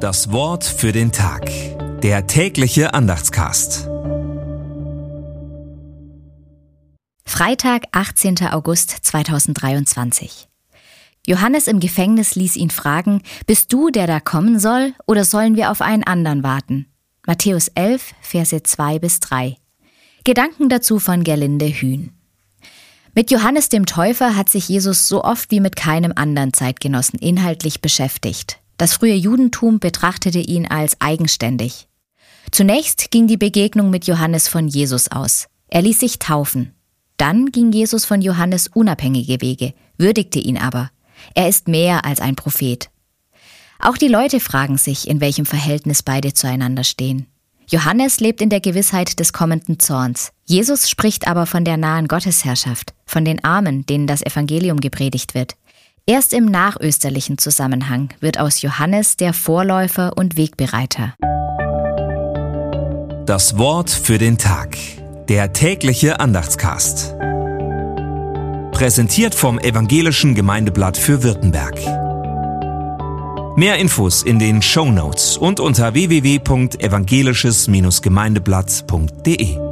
Das Wort für den Tag. Der tägliche Andachtscast. Freitag, 18. August 2023. Johannes im Gefängnis ließ ihn fragen, bist du der da kommen soll, oder sollen wir auf einen anderen warten? Matthäus 11, Verse 2 bis 3. Gedanken dazu von Gerlinde Hühn. Mit Johannes dem Täufer hat sich Jesus so oft wie mit keinem anderen Zeitgenossen inhaltlich beschäftigt. Das frühe Judentum betrachtete ihn als eigenständig. Zunächst ging die Begegnung mit Johannes von Jesus aus. Er ließ sich taufen. Dann ging Jesus von Johannes unabhängige Wege, würdigte ihn aber. Er ist mehr als ein Prophet. Auch die Leute fragen sich, in welchem Verhältnis beide zueinander stehen. Johannes lebt in der Gewissheit des kommenden Zorns. Jesus spricht aber von der nahen Gottesherrschaft, von den Armen, denen das Evangelium gepredigt wird. Erst im nachösterlichen Zusammenhang wird aus Johannes der Vorläufer und Wegbereiter. Das Wort für den Tag. Der tägliche Andachtscast. Präsentiert vom Evangelischen Gemeindeblatt für Württemberg. Mehr Infos in den Show Notes und unter www.evangelisches-gemeindeblatt.de.